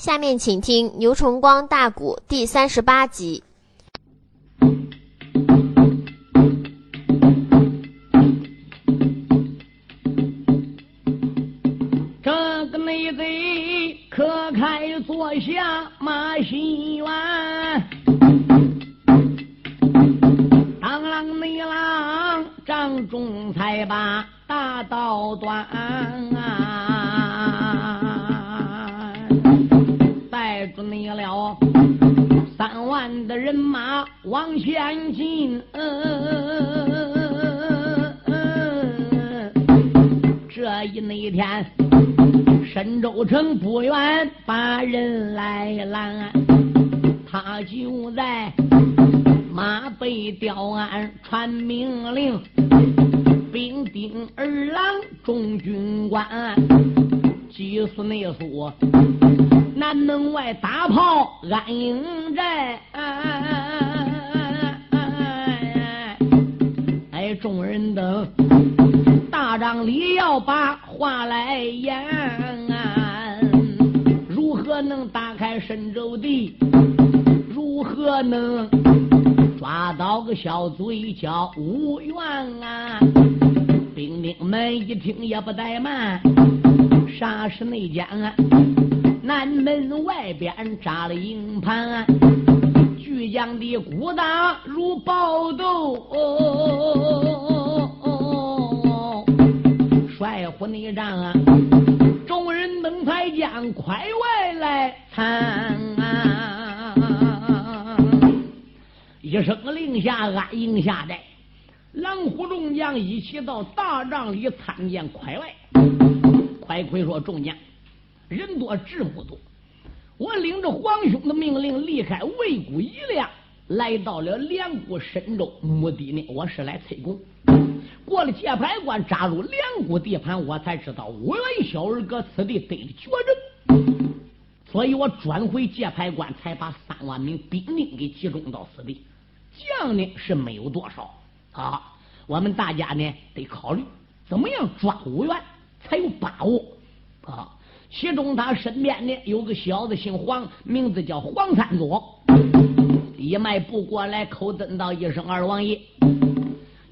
下面请听《牛崇光大鼓》第三十八集。个小嘴叫吴元啊？兵丁们一听也不怠慢，啥时内讲啊？南门外边扎了营盘，巨将的鼓打如暴斗。哦帅虎内战啊，众人等才将快外来参啊！一声令下，安营下寨，狼虎众将一起到大帐里参见快外。快快说：“众将，人多智不多，我领着皇兄的命令，离开魏谷一亮，来到了两谷深州，目的呢，我是来催功。”过了界牌关，扎入两股地盘，我才知道我元小儿搁此地得了绝症，所以我转回界牌关，才把三万名兵丁给集中到此地。将呢是没有多少啊，我们大家呢得考虑怎么样抓吴元才有把握啊。其中他身边呢有个小子姓黄，名字叫黄三佐，一迈步过来，口尊道一声：“二王爷。”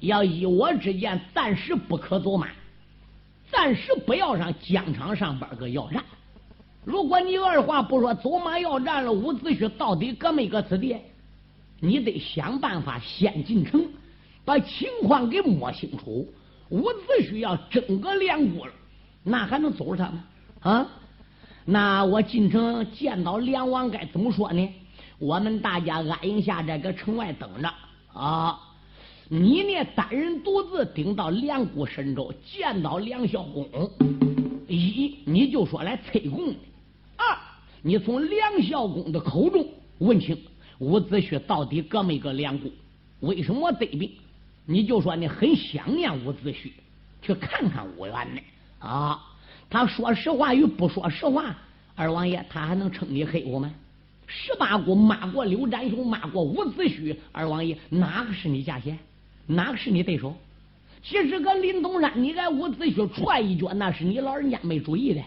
要依我之见，暂时不可走马，暂时不要上疆场上边个要战。如果你二话不说走马要战了，伍子胥到底搁没搁此地？你得想办法先进城，把情况给摸清楚。伍子胥要整个梁国了，那还能走着他吗？啊？那我进城见到梁王该怎么说呢？我们大家安营下寨，搁城外等着啊。你呢？单人独自顶到梁国神州，见到梁孝公，一你就说来催功的；二你从梁孝公的口中问清伍子胥到底搁没搁梁谷，为什么得病？你就说你很想念伍子胥，去看看伍元呢？啊，他说实话与不说实话，二王爷他还能称你黑我吗？十八股骂过刘占雄，骂过伍子胥，二王爷哪个是你下线？哪个是你对手？其实搁林东山，你挨伍子胥踹一脚，那是你老人家没注意的。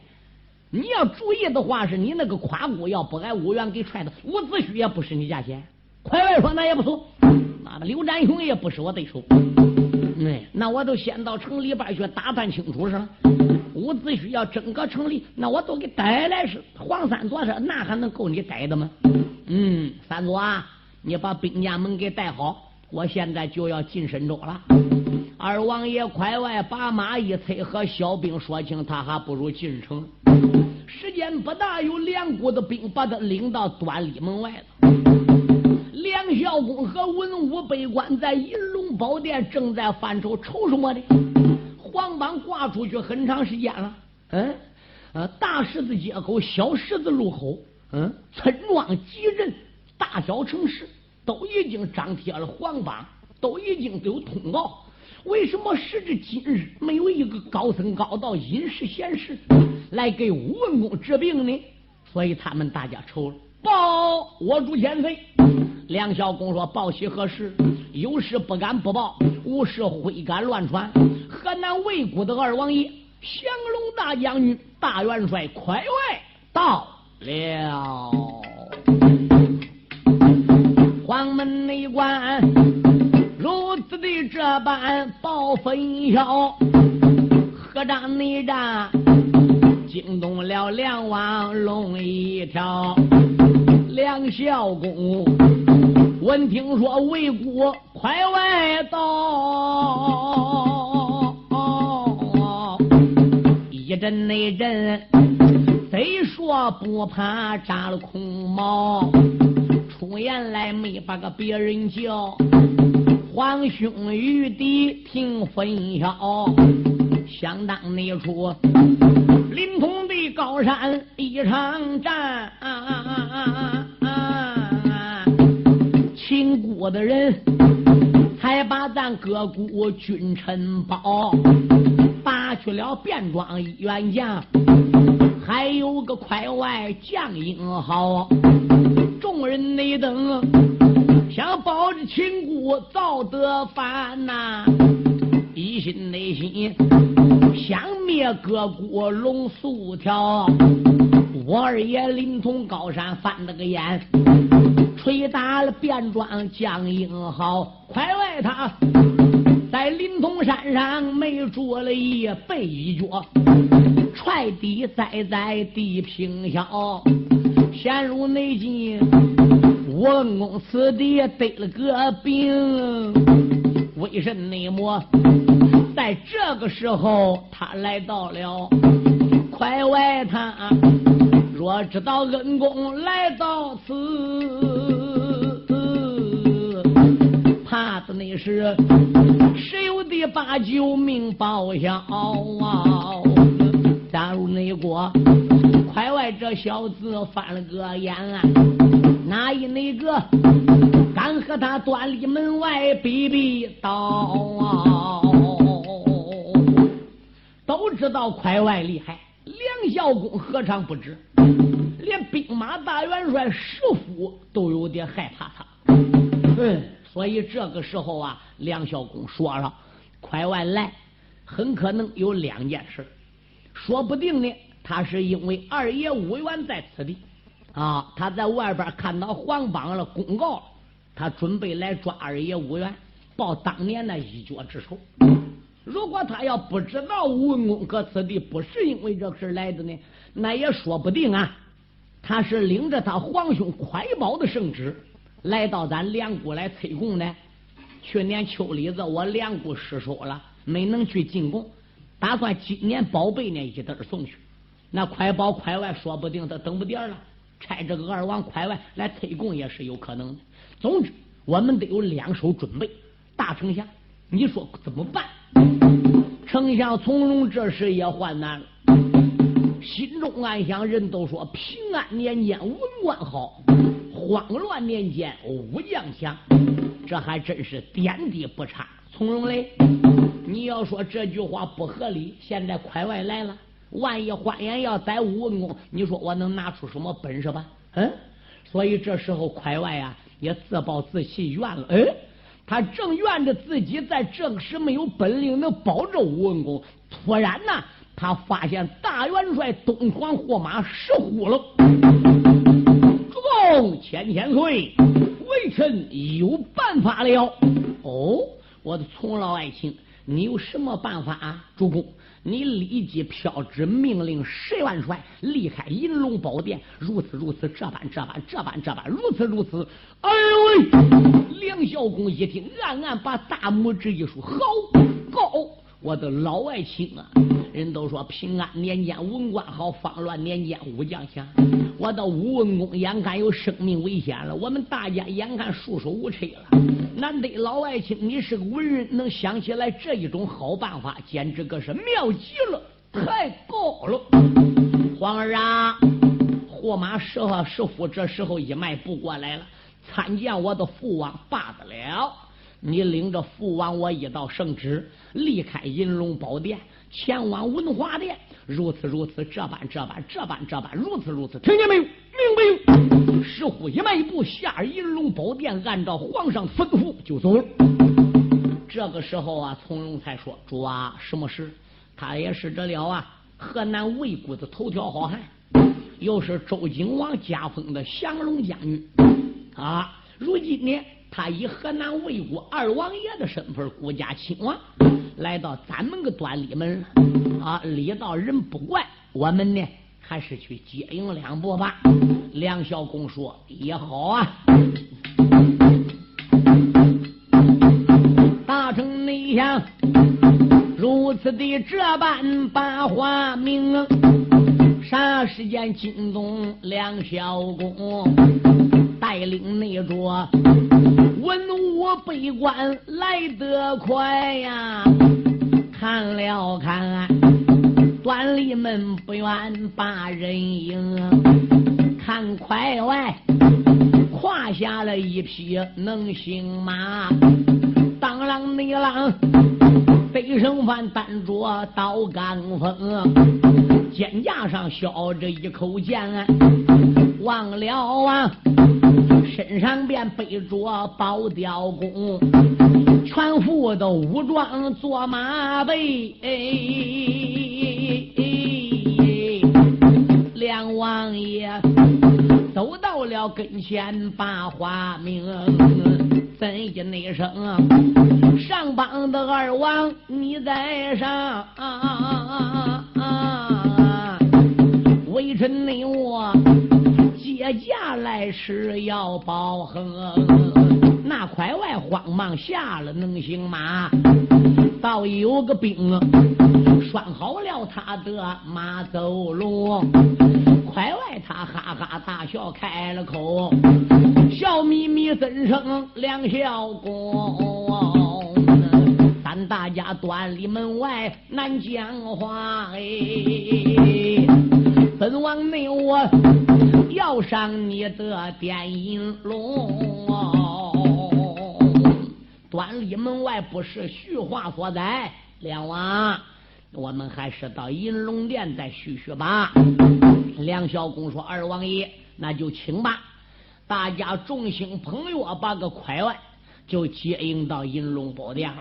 你要注意的话，是你那个夸姑要不挨五元给踹的，伍子胥也不是你家先。快外说那也不错，妈的刘占雄也不是我对手。哎，那我都先到城里边去打探清楚是。伍子胥要整个城里，那我都给逮来是。黄三佐说，那还能够你逮的吗？嗯，三佐啊，你把兵家们给带好。我现在就要进神州了，二王爷快外把马一催，和小兵说清，他还不如进城。时间不大，有两股子兵把他领到端礼门外了。梁孝公和文武百官在银龙宝殿正在犯愁，愁什么呢？黄榜挂出去很长时间了。嗯，呃，大十字街口，小十字路口，嗯，村庄集镇，大小城市。都已经张贴了黄榜，都已经有通告。为什么时至今日没有一个高僧高道、隐士贤士来给武文公治病呢？所以他们大家愁了。报我主千岁，梁孝公说：“报喜何事？有事不敢不报，无事挥杆乱传。河南魏国的二王爷降龙大将军大元帅快外到了。黄门内关这般报分晓，合掌内战惊动了梁王龙一条。梁孝公闻听说魏国快外到，一阵内阵，虽说不怕扎了空毛，出言来没把个别人叫，皇兄玉帝听分晓，相当那处。临潼的高山一场战，秦国的人还把咱各国君臣保，拔去了便装一员将，还有个快外将英豪，众人内等想保着秦国早得反呐，一心内心。想灭各国龙素条，我二爷临潼高山翻了个眼，捶打了便装将英豪，快外他在临潼山上没住了一背一脚，踹地栽在地平小，陷入内境。文公此地得了个病，为什么？在这个时候，他来到了快外滩。若知道恩公来到此，怕的那是十有的八九命报销啊！假如那国快外这小子翻了个眼，哪一那个敢和他端立门外比比刀？都知道快外厉害，梁孝公何尝不知？连兵马大元帅石虎都有点害怕他。嗯，所以这个时候啊，梁孝公说了，快外来很可能有两件事，说不定呢，他是因为二爷武元在此地啊，他在外边看到黄榜了，公告，他准备来抓二爷武元，报当年的一脚之仇。如果他要不知道吴文公搁此地，不是因为这事来的呢，那也说不定啊。他是领着他皇兄快宝的圣旨来到咱梁国来催贡呢。去年秋里子我梁国失守了，没能去进贡，打算今年宝贝呢一点送去。那快宝快外说不定他等不点了，差这个二王快外来催贡也是有可能的。总之，我们得有两手准备。大丞相，你说怎么办？丞相从容这时也患难了，心中暗想：人都说平安年间文官好，慌乱年间武将强，这还真是点滴不差。从容嘞，你要说这句话不合理，现在快外来了，万一欢颜要逮武文公，你说我能拿出什么本事吧？嗯，所以这时候快外呀也自暴自弃，怨了。哎。他正怨着自己在这个时没有本领能保着吴文公，突然呢，他发现大元帅东皇霍马石虎了。主公千千岁，微臣有办法了。哦，我的从老爱卿，你有什么办法啊？主公。你立即飘之命令十万帅离开银龙宝殿，如此如此，这般这般这般这般，如此如此。哎呦喂！梁孝公一听，暗暗把大拇指一竖，好高。我的老爱卿啊，人都说平安年间文官好，慌乱年间武将强。我的武文公眼看有生命危险了，我们大家眼看束手无策了。难得老爱卿你是个文人，能想起来这一种好办法，简直可是妙极了，太高了。皇儿啊，驸马石和石夫这时候一迈步过来了，参见我的父王，罢得了。你领着父王我一道圣旨，离开银龙宝殿，前往文华殿。如此如此，这般这般这般这般，如此如此，听见没有？明白有。石虎一迈步下银龙宝殿，按照皇上吩咐就走了。这个时候啊，从容才说：“主啊，什么事？他也是这了啊，河南魏国的头条好汉，又是周景王加封的降龙将军啊。如今呢，他以河南魏国二王爷的身份，孤家亲王，来到咱们个端礼门啊。礼道人不怪，我们呢还是去接应两步吧。梁孝公说也好啊。大臣内想。如此的这般把话明，啥时间惊动梁孝公，带领那桌文武百官来得快呀！看了看，端吏们不愿把人迎，看快外胯下了一匹能行马，当啷内啷。背生饭担着刀杆锋，肩架上削着一口剑，忘了啊，身上便背着宝雕弓，全副的武装坐马背。梁王爷走到了跟前，把话明。怎一那声，上邦的二王你在上，微臣你我接驾来迟要保恒。那快外慌忙下了能行马，倒有个兵拴好了他的马走路。快外他哈哈大笑开了口。笑眯眯怎生两孝公？咱大家端里门外难讲话哎！本王内我要上你的电银龙，端里门外不是叙话所在。梁王，我们还是到银龙殿再叙叙吧。梁孝公说：“二王爷，那就请吧。”大家众星捧月，把个快外就接应到银龙宝殿。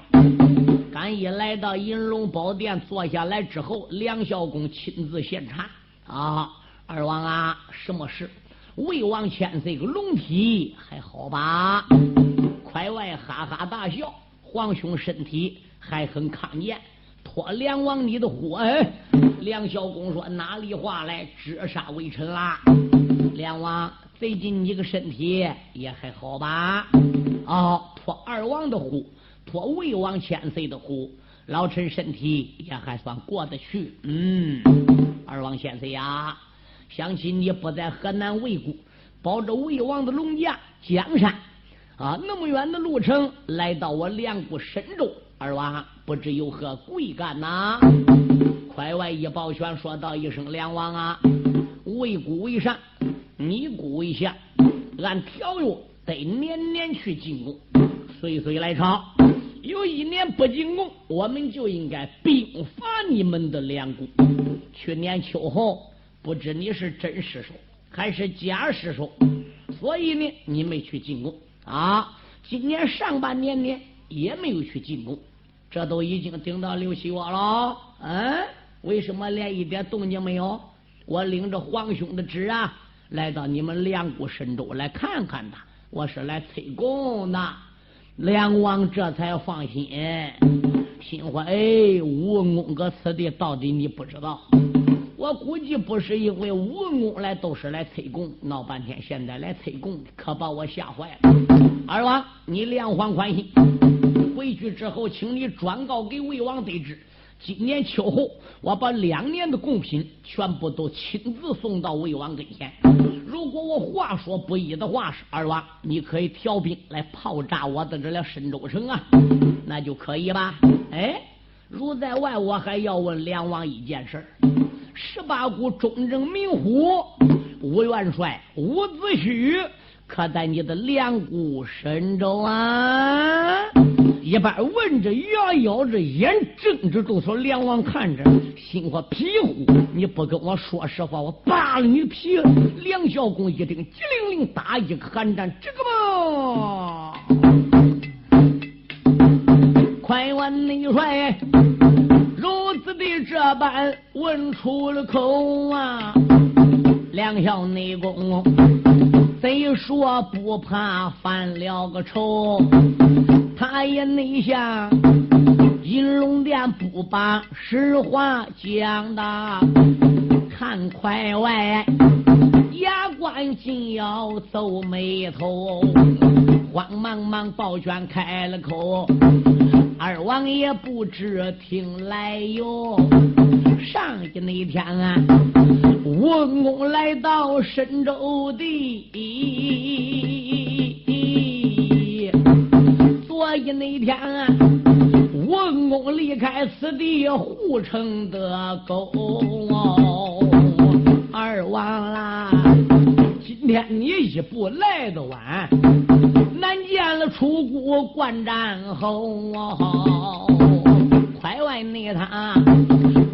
赶一来到银龙宝殿，坐下来之后，梁孝公亲自献茶啊，二王啊，什么事？魏王千岁个龙体还好吧？快外哈哈大笑，皇兄身体还很康健。托梁王你的福，哎，梁孝公说哪里话来？折杀微臣啦，梁王。最近你个身体也还好吧？哦，托二王的福，托魏王千岁的福，老臣身体也还算过得去。嗯，二王千岁呀，想起你不在河南魏国，保着魏王的龙驾江山啊，那么远的路程来到我梁国深州，二王不知有何贵干呐？快外一抱拳说道一声：“梁王啊，魏国为上。”你姑为下，按条约得年年去进贡，岁岁来朝。有一年不进贡，我们就应该兵伐你们的梁国。去年秋后，不知你是真失手还是假失手，所以呢，你没去进贡啊。今年上半年呢，也没有去进贡，这都已经顶到六七月了。嗯，为什么连一点动静没有？我领着皇兄的旨啊！来到你们梁国神州来看看他，我是来催功的。梁王这才放心，心说：“哎，吴文公搁此地，到底你不知道。我估计不是因为吴文公来，都是来催功，闹半天，现在来催功，可把我吓坏了。二王，你两缓宽心，回去之后，请你转告给魏王得知。”今年秋后，我把两年的贡品全部都亲自送到魏王跟前。如果我话说不一的话，是二王，你可以调兵来炮炸我的这了神州城啊，那就可以吧？哎，如在外，我还要问梁王一件事儿：十八股忠正明虎吴元帅伍子胥，可在你的梁谷深州啊？一般问着牙咬着眼睁着，都说梁王看着，心说皮虎，你不跟我说实话，我扒了你皮！梁孝公一听，机灵灵打一个寒战，这个嘛，快问内帅，般问出了口啊！两小内功，贼说不怕犯了个仇，他也内向银龙殿不把实话讲的，看快外牙关紧要皱眉头，慌忙忙抱拳开了口，二王爷不知听来由。上一那天啊，文公来到深州地，所以那天啊，文公离开此地护城的沟。二王啦，今天你一步来的晚，难见了出谷观战后。在外那他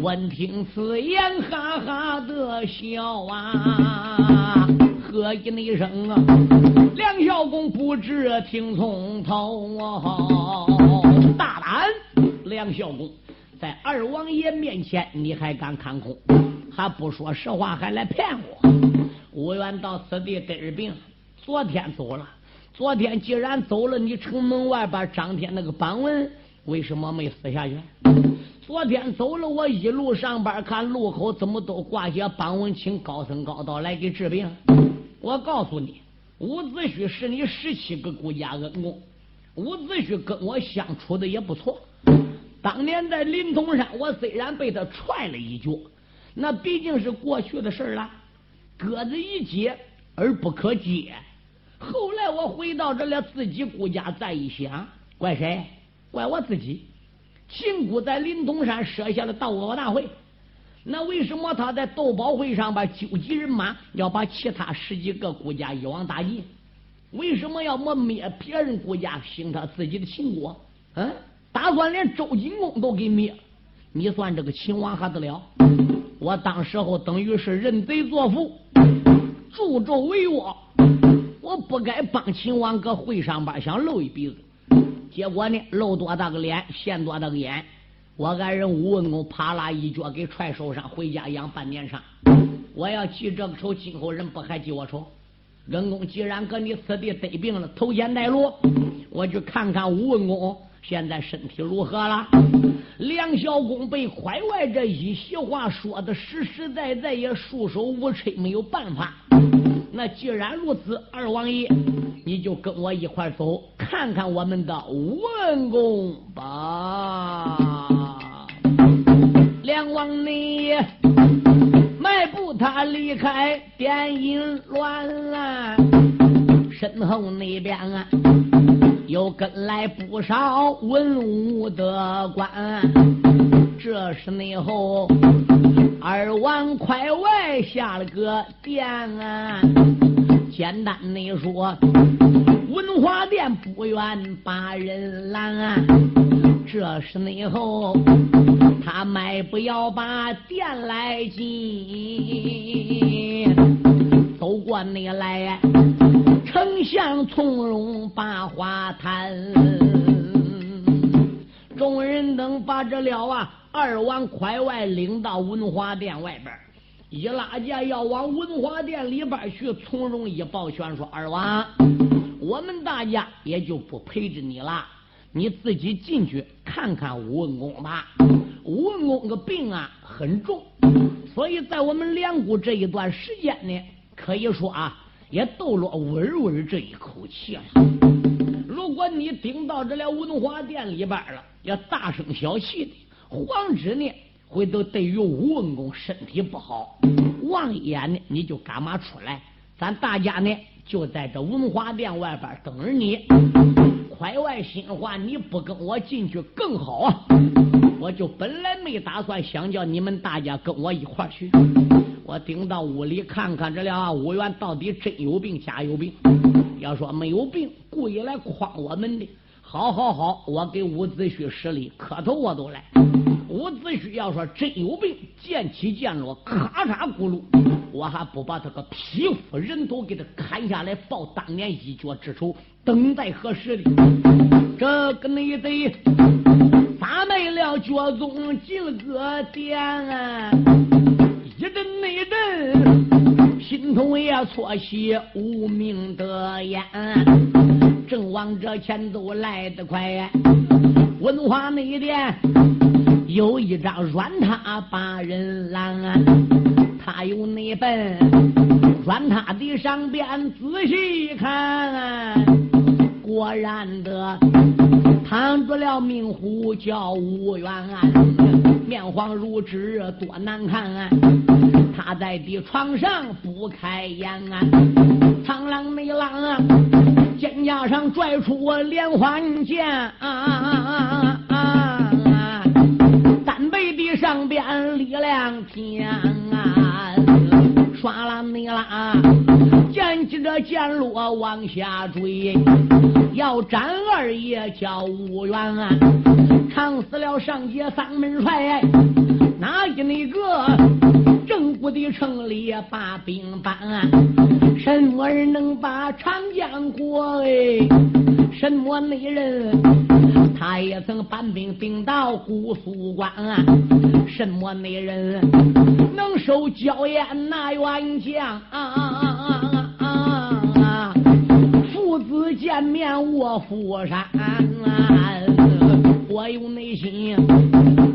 闻听此言，哈哈的笑啊！喝一声啊，梁孝公不知听从头啊！大胆，梁孝公，在二王爷面前你还敢看空？还不说实话，还来骗我！吴元到此地得病，昨天走了。昨天既然走了，你城门外边张贴那个榜文。为什么没死下去？昨天走了，我一路上班看路口怎么都挂些榜文，请高僧高道来给治病。我告诉你，伍子胥是你十七个顾家恩公，伍子胥跟我相处的也不错。当年在临潼山，我虽然被他踹了一脚，那毕竟是过去的事了，鸽子一接而不可接。后来我回到这了，自己顾家，再一想，怪谁？怪我自己，秦姑在临潼山设下了斗宝大会，那为什么他在斗宝会上把纠集人马，要把其他十几个国家一网打尽？为什么要磨灭别人国家，兴他自己的秦国？嗯，打算连周景公都给灭？你算这个秦王还得了？我当时候等于是认贼作父，助纣为虐，我不该帮秦王搁会上边想露一鼻子。结果呢，露多大个脸，现多大个眼。我爱人吴文公啪啦一脚给踹手上，回家养半年伤。我要记这个仇，今后人不还记我仇？恩公既然搁你此地得病了，头先带路，我去看看吴文公现在身体如何了。梁孝公被怀外这一席话说的实实在在，也束手无策，没有办法。那既然如此，二王爷，你就跟我一块走，看看我们的文公吧。梁王爷迈步他离开电音乱，身后那边啊又跟来不少文武的官，这是内后。二王快外下了个殿啊，简单的说，文华殿不愿把人拦，啊这是内后他迈不要把殿来进，走过那来，丞相从容把话谈，众人等把这了啊。二王快外领到文华殿外边，一拉架要往文华殿里边去，从容一抱拳说：“二王，我们大家也就不陪着你了，你自己进去看看武文公吧。武文公个病啊很重，所以在我们两国这一段时间呢，可以说啊也斗了稳稳这一口气了。如果你顶到这了文华殿里边了，要大声小气的。”皇旨呢，回头对于武文公身体不好，望一眼呢，你就干嘛出来？咱大家呢，就在这文华殿外边等着你。快外心话，你不跟我进去更好啊！我就本来没打算想叫你们大家跟我一块去，我顶到屋里看看这俩武元到底真有病假有病。要说没有病，故意来诓我们的。好好好，我给伍子胥施礼，磕头我都来。伍子胥要说真有病，剑起剑落，咔嚓咕噜，我还不把他个匹夫人头给他砍下来报当年一脚之仇，等待何时的？这个你得砸没了脚宗金子殿啊！一阵内阵心头也错起无名的烟，正往这前走来得快呀。文化内殿有一张软榻把人拦，他有那本软榻的上边仔细一看，果然的躺着了命虎叫吴元，面黄如纸多难看，啊他在的床上不开眼啊，苍狼内狼啊肩胛上拽出我连环剑。啊上边力量天啊，唰啦你啦，剑起着剑落往下坠，要斩二爷叫吴元，唱死了上街三门帅，哪一那个正骨的城里把兵搬？什么人能把长江过？哎，什么那人？他也曾搬兵兵到姑苏关，什么那人能守娇艳那员将？父子见面卧虎山啊，我有内心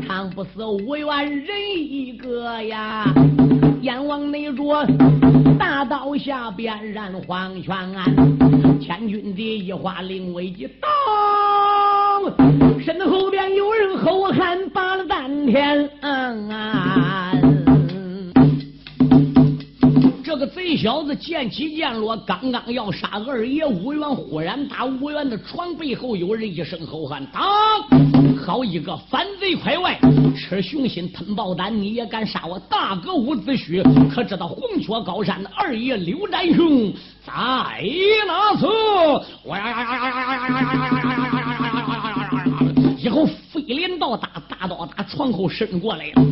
看不死无缘人一个呀！阎王那桌大刀下边染黄泉，千钧的一花令威一刀。身后边有人吼喊，拔了半天，嗯啊。这小子剑起剑落，刚刚要杀二爷吴元，忽然打吴元的床背后有人一声吼喊：“当！好一个反贼快外，吃雄心吞豹胆，你也敢杀我大哥伍子胥？可知道红雀高山二爷刘占雄在哪处？”哇呀呀呀呀呀呀呀呀呀呀呀！以后飞镰刀打，大刀打窗口伸过来了。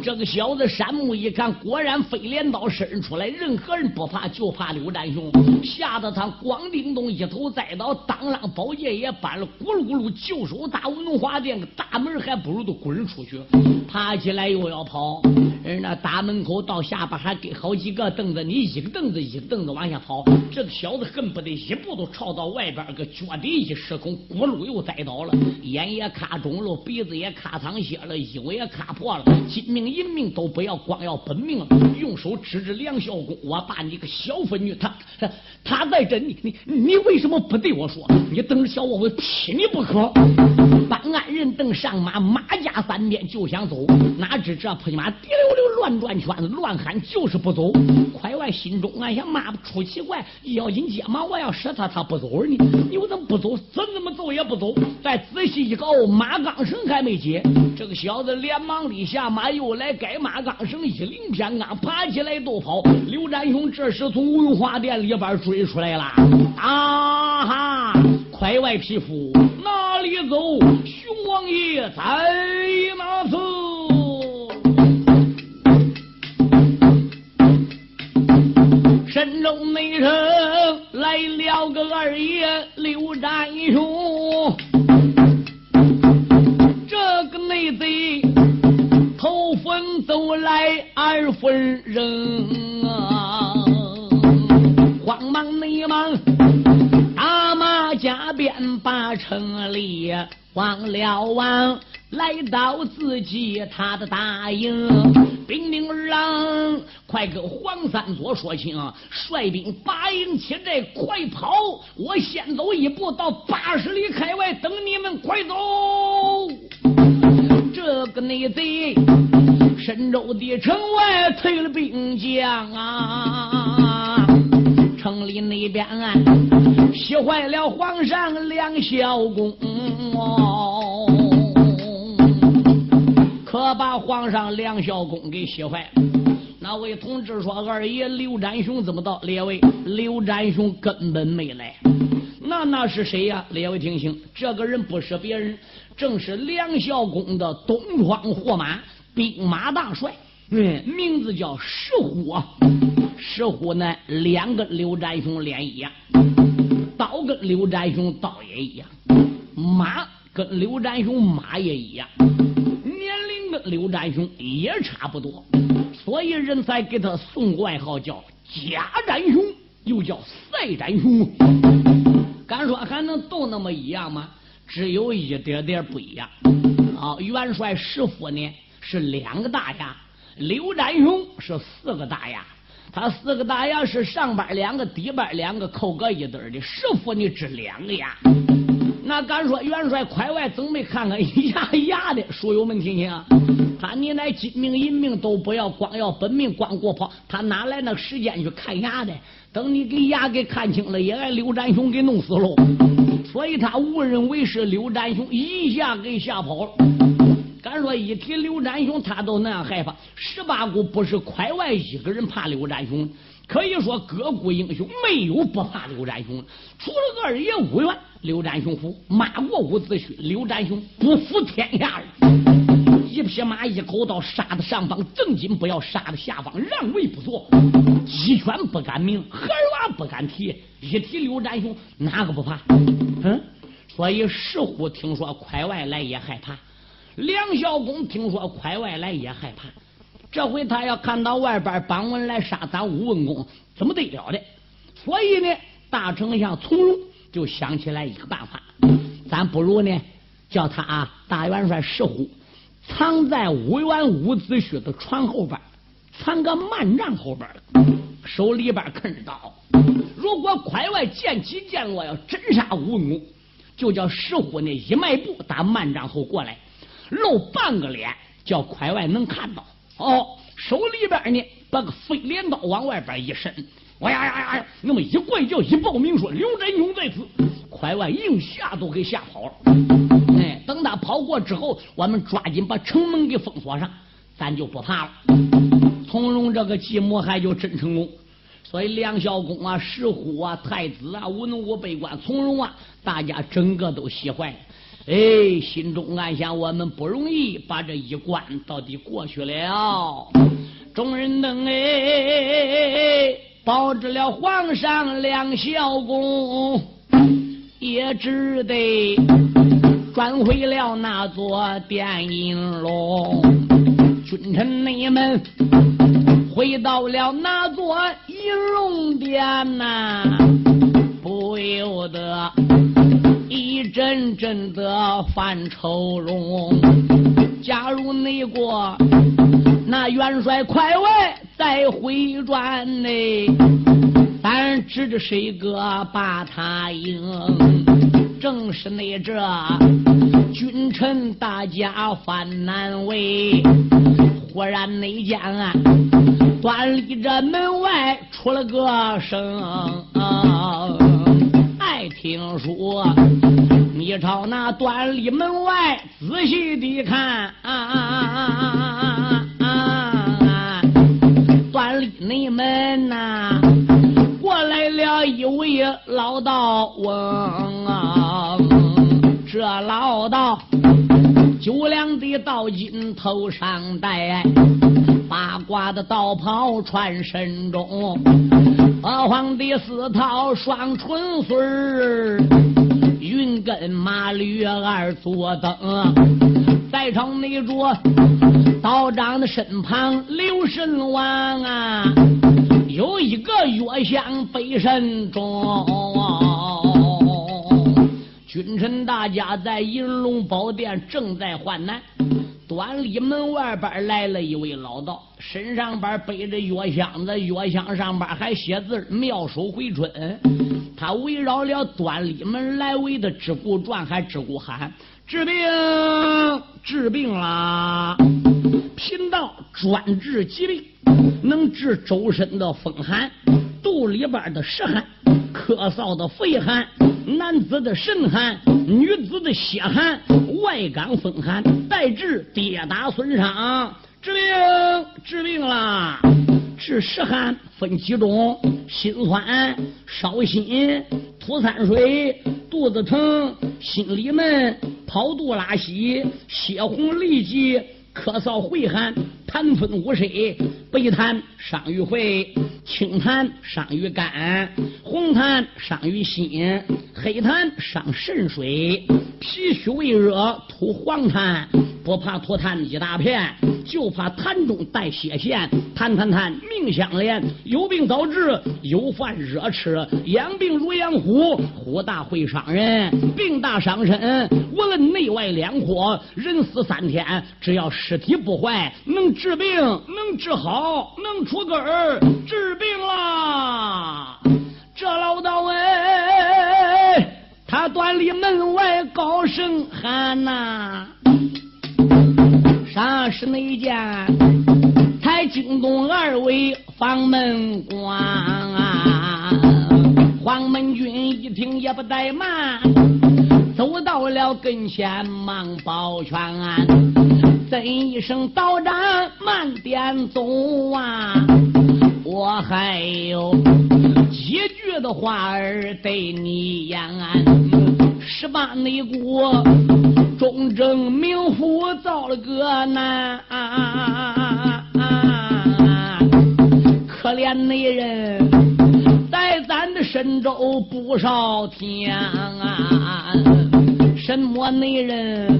这个小子山木一看，果然飞镰刀伸出来，任何人不怕，就怕刘占雄。吓得他咣叮咚一头栽倒，当啷宝剑也搬了，咕噜咕噜就手打文华殿大门还不如都滚出去，爬起来又要跑。人那大门口到下边还给好几个凳子，你一个凳子一个凳子往下跑。这个小子恨不得一步都朝到外边个脚底一失控，咕噜又栽倒了，眼也。卡肿了，鼻子也卡淌血了，衣服也卡破了，金命银命都不要，光要本命了。用手指着梁孝公，我把你个小妇女，他他在这，你你你为什么不对我说？你等着瞧我，我劈你不可！办案人等上马，马架三鞭就想走，哪知这匹马滴溜溜乱转圈子，乱喊就是不走。快外心中暗想：骂不出奇怪，要紧接马，我要使他，他不走你，你我怎么不走？怎怎么走也不走？再仔细一搞。马钢绳还没解，这个小子连忙立下马，又来改马钢绳，一领偏刚，爬起来都跑。刘占雄这时从文化殿里边追出来了，啊哈！快外匹夫哪里走？熊王爷在哪走？神州内城来了个二爷刘占雄。人啊，慌忙内忙打马加鞭把城里望了望。来到自己他的大营，兵丁儿郎，快跟黄三佐说清，率兵八营起寨，快跑！我先走一步到八十里开外等你们，快走！这个内贼，神州的城外退了兵将啊，城里那边气坏了皇上梁孝公哦。可把皇上梁孝公给气坏了。那位同志说：“二爷刘占雄怎么到？”列位，刘占雄根本没来。那那是谁呀？列位听清，这个人不是别人，正是梁孝公的东窗货马兵马大帅，嗯，名字叫石虎啊。石虎呢，脸跟刘占雄脸一样，刀跟刘占雄刀也一样，马跟刘占雄马也一样。年龄跟刘占雄也差不多，所以人才给他送外号叫假占雄，又叫赛展雄。敢说还能都那么一样吗？只有一点点不一样。啊，元帅石虎呢是两个大牙，刘占雄是四个大牙。他四个大牙是上边两个，底边两个，扣个一对的。石虎呢只两个牙。那敢说元帅快外怎没看看牙牙的？书友们听听啊，他你那金命银命都不要，光要本命光过跑，他哪来那时间去看牙的？等你给牙给看清了，也挨刘占雄给弄死喽。所以他误认为是刘占雄，一下给吓跑了。敢说一提刘占雄，他都那样害怕。十八股不是快外一个人怕刘占雄，可以说各股英雄没有不怕刘占雄，除了二爷武元，刘占雄服；马过伍子胥，刘占雄不服天下人。一匹马，一口刀，杀的上方正经不要，杀的下方让位不做。鸡犬不敢鸣，孩娃不敢提。一提刘占雄，哪个不怕？嗯，所以石虎听说快外来也害怕。梁孝公听说快外来也害怕。这回他要看到外边榜文来杀咱武文公，怎么得了的？所以呢，大丞相从容就想起来一个办法，咱不如呢，叫他啊，大元帅石虎藏在五元伍子胥的船后边，藏个慢帐后边手里边啃着刀。如果快外见起见落要真杀武文公，就叫石虎呢一迈步打慢帐后过来，露半个脸，叫快外能看到。哦，手里边呢把个飞镰刀往外边一伸，哇呀呀呀！那么一怪叫一报名说刘仁勇在此，快外应吓都给吓跑了。哎，等他跑过之后，我们抓紧把城门给封锁上，咱就不怕了。从容这个计谋还就真成功。所以梁孝公啊、石虎啊、太子啊、文武百官、从容啊，大家整个都喜坏。哎，心中暗想：我们不容易把这一关到底过去了。众人等哎，保住了皇上梁孝公，也只得转回了那座殿银龙。君臣你们回到了那座银龙殿呐，不由得。一阵阵的犯愁容。假如你过那元帅快外再回转呢，咱指着谁个把他赢？正是那这君臣大家犯难为。忽然内间啊，端立着门外出了个声。听说你朝那端立门外仔细地看，端立内门呐，过来了一位老道翁啊，这老道酒量的道巾头上戴，八卦的道袍穿身中。阿皇的四套双唇穗，云跟马驴二坐等，在场那桌道长的身旁留神王啊，有一个月香背身中，君臣大家在银龙宝殿正在患难。端里门外边来了一位老道，身上边背着药箱子，药箱上边还写字“妙手回春”。他围绕了端里门来围的只顾转，还只顾喊：“治病，治病啦！贫道专治疾病，能治周身的风寒，肚里边的湿寒，咳嗽的肺寒。”男子的肾寒，女子的血寒，外感风寒，带治跌打损伤，治病治病啦！治湿寒分几种：心酸、烧心、吐酸水、肚子疼、心里闷、跑肚拉稀、血红痢疾。咳嗽会寒，痰吞无水；白痰伤于肺，青痰伤于肝，红痰伤于心，黑痰伤肾水。脾虚胃热吐黄痰，不怕吐痰一大片；就怕痰中带血线，痰痰痰命相连，有病早治，有饭热吃，养病如养虎，虎大会伤人，病大伤身，无论内外两科，人死三天，只要尸体不坏，能治病，能治好，能出根儿治病啦。这老道哎，他端立门外高声喊呐。啥是那件？才惊动二位房门关啊！黄门军一听也不怠慢，走到了跟前忙抱拳，怎一声道长慢点走啊！我还有几句的话儿对你言，十八内国。忠正名府遭了个难，可怜那人在咱的神州不少天啊！什么那人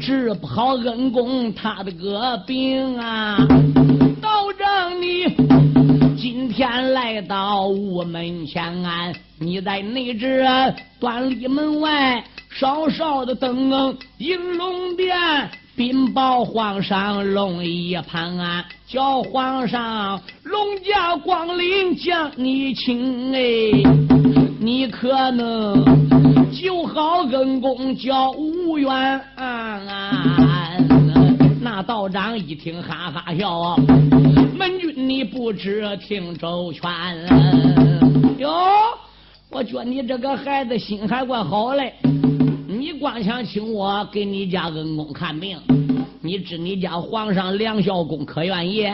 治不好恩公他的个病啊？道长你今天来到屋门前，你在内置端立门外。稍稍的等，银龙殿禀报皇上龙一盘，叫皇上龙驾光临将你请哎，你可能就好恩公叫无冤。那道长一听哈哈笑，门君你不知听周全哟，我觉你这个孩子心还怪好嘞。光想请我给你家恩公看病，你知你家皇上梁孝公可愿意？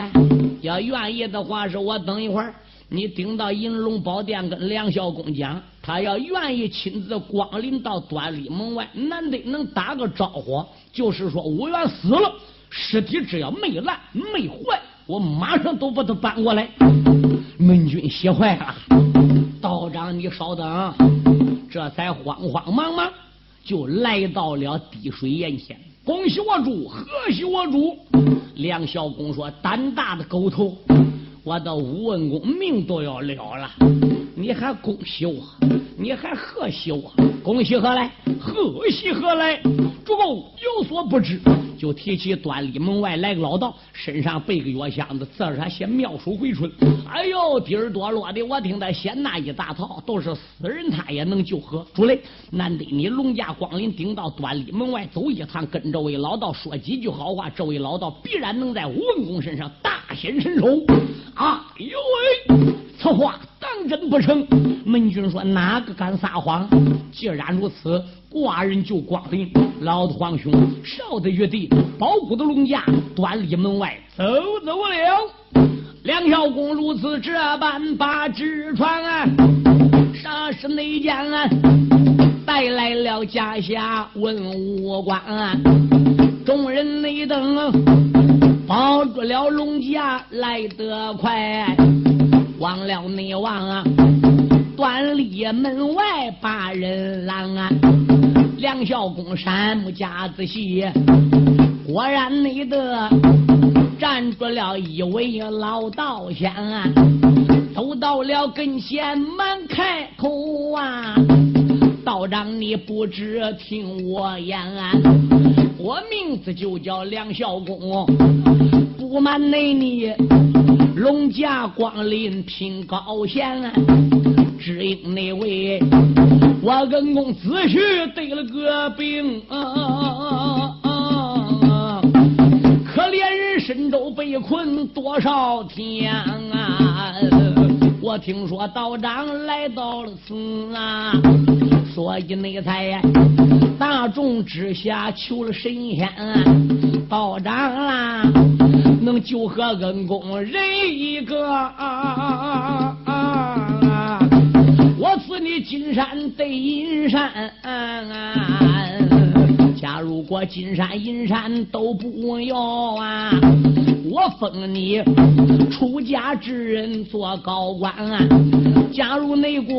要愿意的话，是我等一会儿，你顶到银龙宝殿跟梁孝公讲，他要愿意亲自光临到端礼门外，难得能打个招呼，就是说武元死了，尸体只要没烂没坏，我马上都把他搬过来。门军吓坏了，道长你稍等，这才慌慌忙忙。就来到了滴水岩前，恭喜我主，贺喜我主。梁孝公说：“胆大的狗头，我的吴文公命都要了了，你还恭喜我？你还贺喜我？恭喜何来？贺喜何来？主公有所不知。”就提起端立门外来个老道，身上背个药箱子，字上写妙手回春。哎呦，底儿多落的，我听他写那一大套，都是死人他也能救活。主嘞，难得你龙驾光临，顶到端立门外走一趟，跟这位老道说几句好话，这位老道必然能在文公身上大显身手。啊呦喂，此话当真不成？门军说哪个敢撒谎？既然如此。寡人就光临，老子皇兄少的玉帝，包谷的龙驾端立门外走走了。梁孝公如此这般把纸传啊，啥是内奸啊？带来了家下文武官，众人内等保住了龙驾来得快，忘了内王啊，端立门外把人拦啊。梁孝公山木架子细，果然内得站住了一位老道仙，走到了跟前，满开口啊！道长你不知听我言，我名字就叫梁孝公，不瞒内你，龙驾光临品高贤，只因那位。我恩公子婿得了个病啊，可怜人身周被困多少天啊！我听说道长来到了此啊，所以那才大众之下求了神仙道长啦，能救活恩公人一个啊！我赐你金山对银山，假如果金山银山都不要啊，我封你出家之人做高官啊。假如那个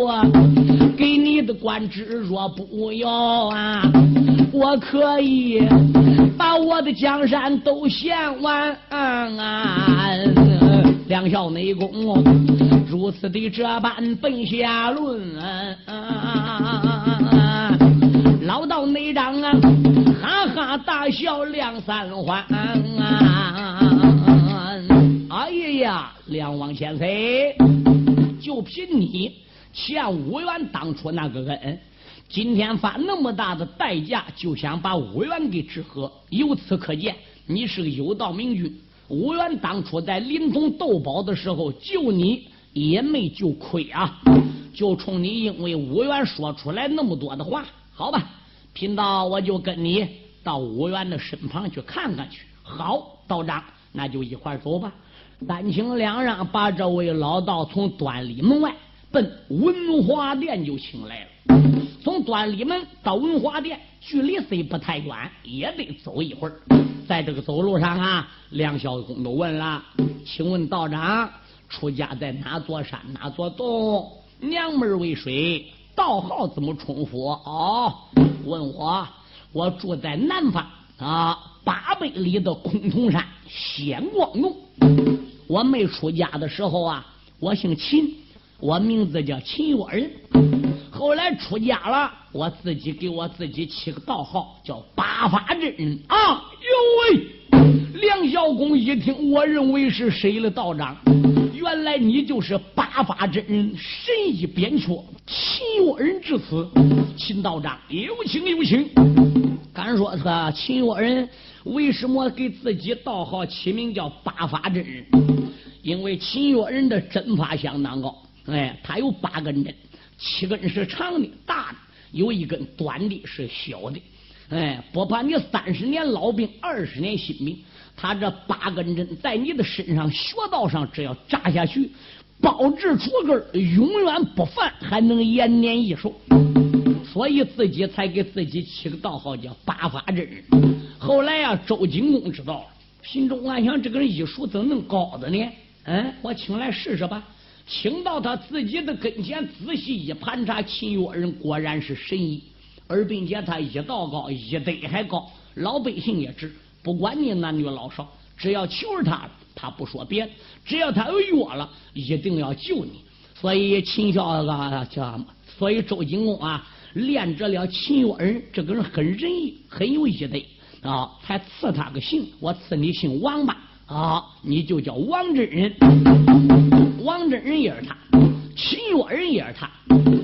给你的官职若不要啊，我可以把我的江山都献完啊。两小内功如此的这般奔下论，老道内长啊，哈哈大笑两三欢。哎呀呀，梁王先生，就凭你欠五元当初那个恩，今天发那么大的代价，就想把五元给治合。由此可见，你是个有道明君。五元当初在临潼斗宝的时候救你也没救亏啊，就冲你因为五元说出来那么多的话，好吧，贫道我就跟你到五元的身旁去看看去。好，道长，那就一块走吧。单请两让把这位老道从端礼门外奔文华殿就请来了。从端礼门到文华殿距离虽不太远，也得走一会儿。在这个走路上啊，梁孝公都问了：“请问道长，出家在哪座山哪座洞？娘们为谁？道号怎么称呼？”哦，问我，我住在南方啊，八百里的崆峒山仙光洞。我没出家的时候啊，我姓秦，我名字叫秦月人。后来出家了，我自己给我自己起个道号，叫八法真人啊！呦喂，梁孝公一听，我认为是谁的道长？原来你就是八法真人，神医扁鹊，秦月人至此，秦道长有请有请。敢说他秦月人为什么给自己道号起名叫八法真人？因为秦月人的针法相当高，哎，他有八根针，七根是长的大的，有一根短的是小的，哎，不怕你三十年老病，二十年新病，他这八根针在你的身上穴道上，只要扎下去，包治除根，永远不犯，还能延年益寿。所以自己才给自己起个道号叫八法真人。后来呀，周景公知道了，心中暗想：这个人医术怎么能高的呢？嗯，我请来试试吧。请到他自己的跟前，仔细一盘查，秦月人果然是神医，而并且他医道高，医德还高，老百姓也知。不管你男女老少，只要求着他，他不说别的，只要他有药了，一定要救你。所以秦孝啊，叫所以周景公啊。练着了秦月人，这个人很仁义，很有义德啊，还赐他个姓，我赐你姓王吧啊，你就叫王真人。王真人也是他，秦月人也是他，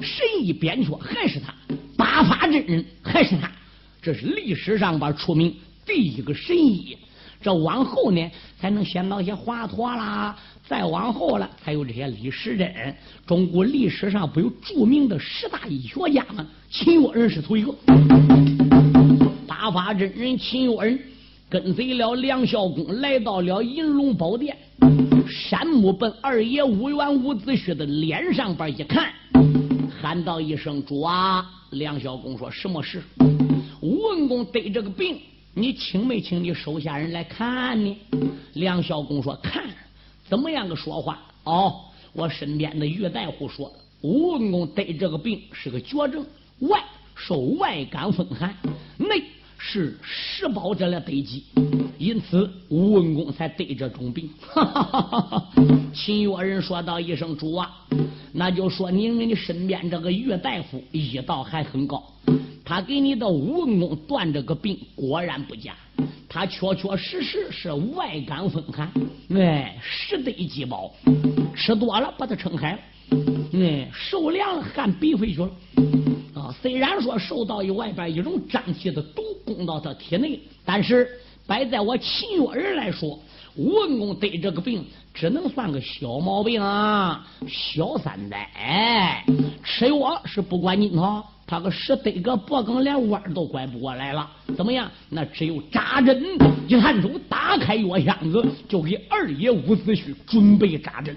神医扁鹊还是他，八法真人还是他，这是历史上边出名第一个神医。这往后呢，才能显到些华佗啦。再往后了，才有这些李时珍。中国历史上不有著名的十大医学家吗？秦岳人是头一个。八法真人秦岳人跟随了梁孝公，来到了银龙宝殿。山木奔二爷五元五子胥的脸上边一看，喊道一声：“主啊！”梁孝公说：“什么事？”吴文公得这个病。你请没请你手下人来看呢？梁孝公说：“看，怎么样个说话？哦，我身边的岳大夫说，吴文公得这个病是个绝症，外受外感风寒，内是食饱者了得疾，因此吴文公才得这种病。”哈哈哈哈哈！秦越人说道一声：“主啊，那就说您你身边这个岳大夫医道还很高。”他给你的吴文公断这个病果然不假，他确确实实是外感风寒，哎，食得饥饱，吃多了把他撑开了，嗯，受凉汗鼻回去了，啊，虽然说受到一外边一种瘴气的毒攻到他体内，但是摆在我秦月人来说，吴文公得这个病只能算个小毛病啊，小三灾，吃药是不管你。他个十得个脖梗连弯都拐不过来了，怎么样？那只有扎针。一探手打开药箱子，就给二爷伍子胥准备扎针。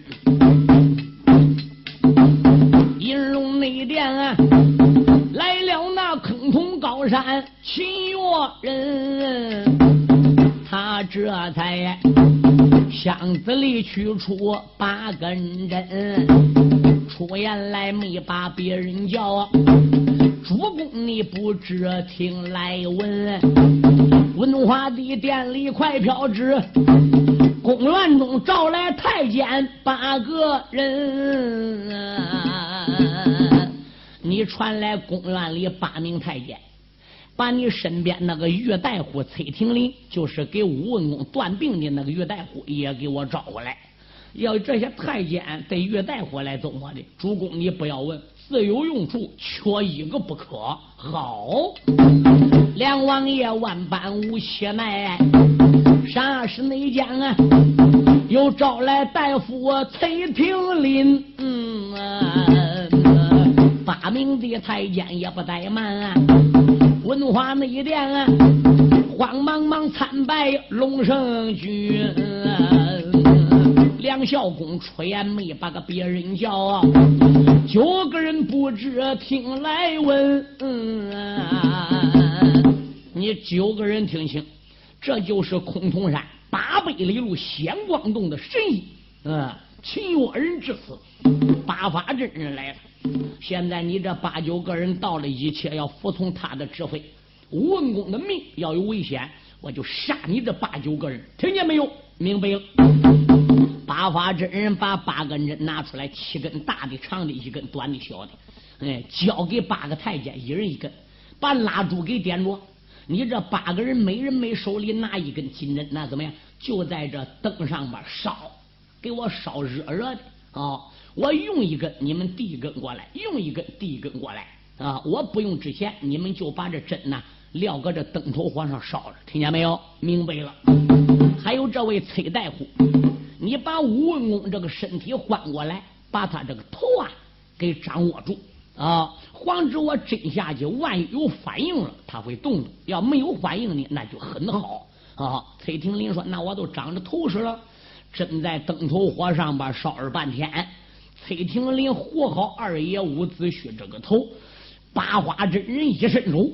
银龙内殿啊，来了那坑通高山秦月人，他这才箱子里取出八根针。出言来没把别人叫。主公你不知听来闻，文化的殿里快飘旨，公园中召来太监八个人。啊你传来公园里八名太监，把你身边那个岳大夫崔廷林，就是给武文公断病的那个岳大夫，也给我招过来。要这些太监对岳大夫来怎么的？主公你不要问。自有用处，缺一个不可。好，梁王爷万般无邪奈，啥是内奸啊？又招来大夫崔廷林，嗯，八名的太监也不怠慢啊。文化内殿啊，慌忙忙参拜龙胜君。梁孝公出言没把个别人叫啊，九个人不知听来闻。你九个人听清，这就是崆峒山八百里路显光洞的神医。嗯，秦越人之子，八法真人来了。现在你这八九个人到了，一切要服从他的指挥。文公的命要有危险，我就杀你这八九个人。听见没有？明白了。八法真人把八根针拿出来，七根大的、长的，一根短的、小的，哎，交给八个太监，一人一根，把蜡烛给点着。你这八个人，每人每手里拿一根金针，那怎么样？就在这灯上边烧，给我烧热热的啊！我用一根，你们递一根过来；用一根，递一根过来啊！我不用之前，你们就把这针呐撂搁这灯头火上烧着，听见没有？明白了。还有这位崔大夫。你把武文公这个身体换过来，把他这个头啊给掌握住啊！防止我真下去，万一有反应了，他会动的。要没有反应呢，那就很好啊！崔廷林说：“那我都长着头饰了。”正在灯头火上边烧了半天，崔廷林和好二爷伍子胥这个头，八花真人一伸手，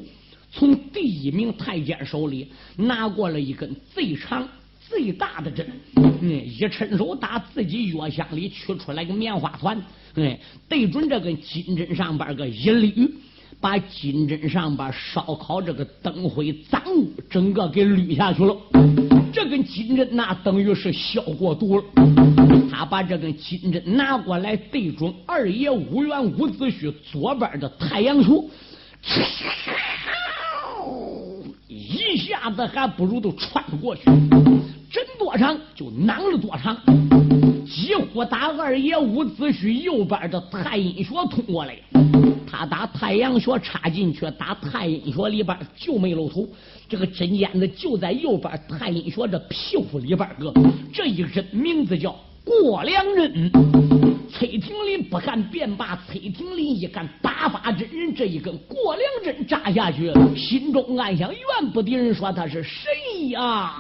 从第一名太监手里拿过了一根最长。最大的针，嗯，一伸手打自己药箱里取出来个棉花团，哎，对准这个金针上边个一捋，把金针上边烧烤这个灯灰脏物整个给捋下去了。这根金针那等于是消过毒了。他把这根金针拿过来对准二爷五元伍子胥左边的太阳穴，一下子还不如都穿过去。针多长就囊了多长，几乎打二爷伍子胥右边的太阴穴通过来，他打太阳穴插进去，打太阴穴里边就没露头，这个针尖子就在右边太阴穴这皮肤里边搁，这一针名字叫过梁针。崔廷林不敢便罢，崔廷林一看八发真人这一根过梁针扎下去，心中暗想：怨不得人说他是神医啊。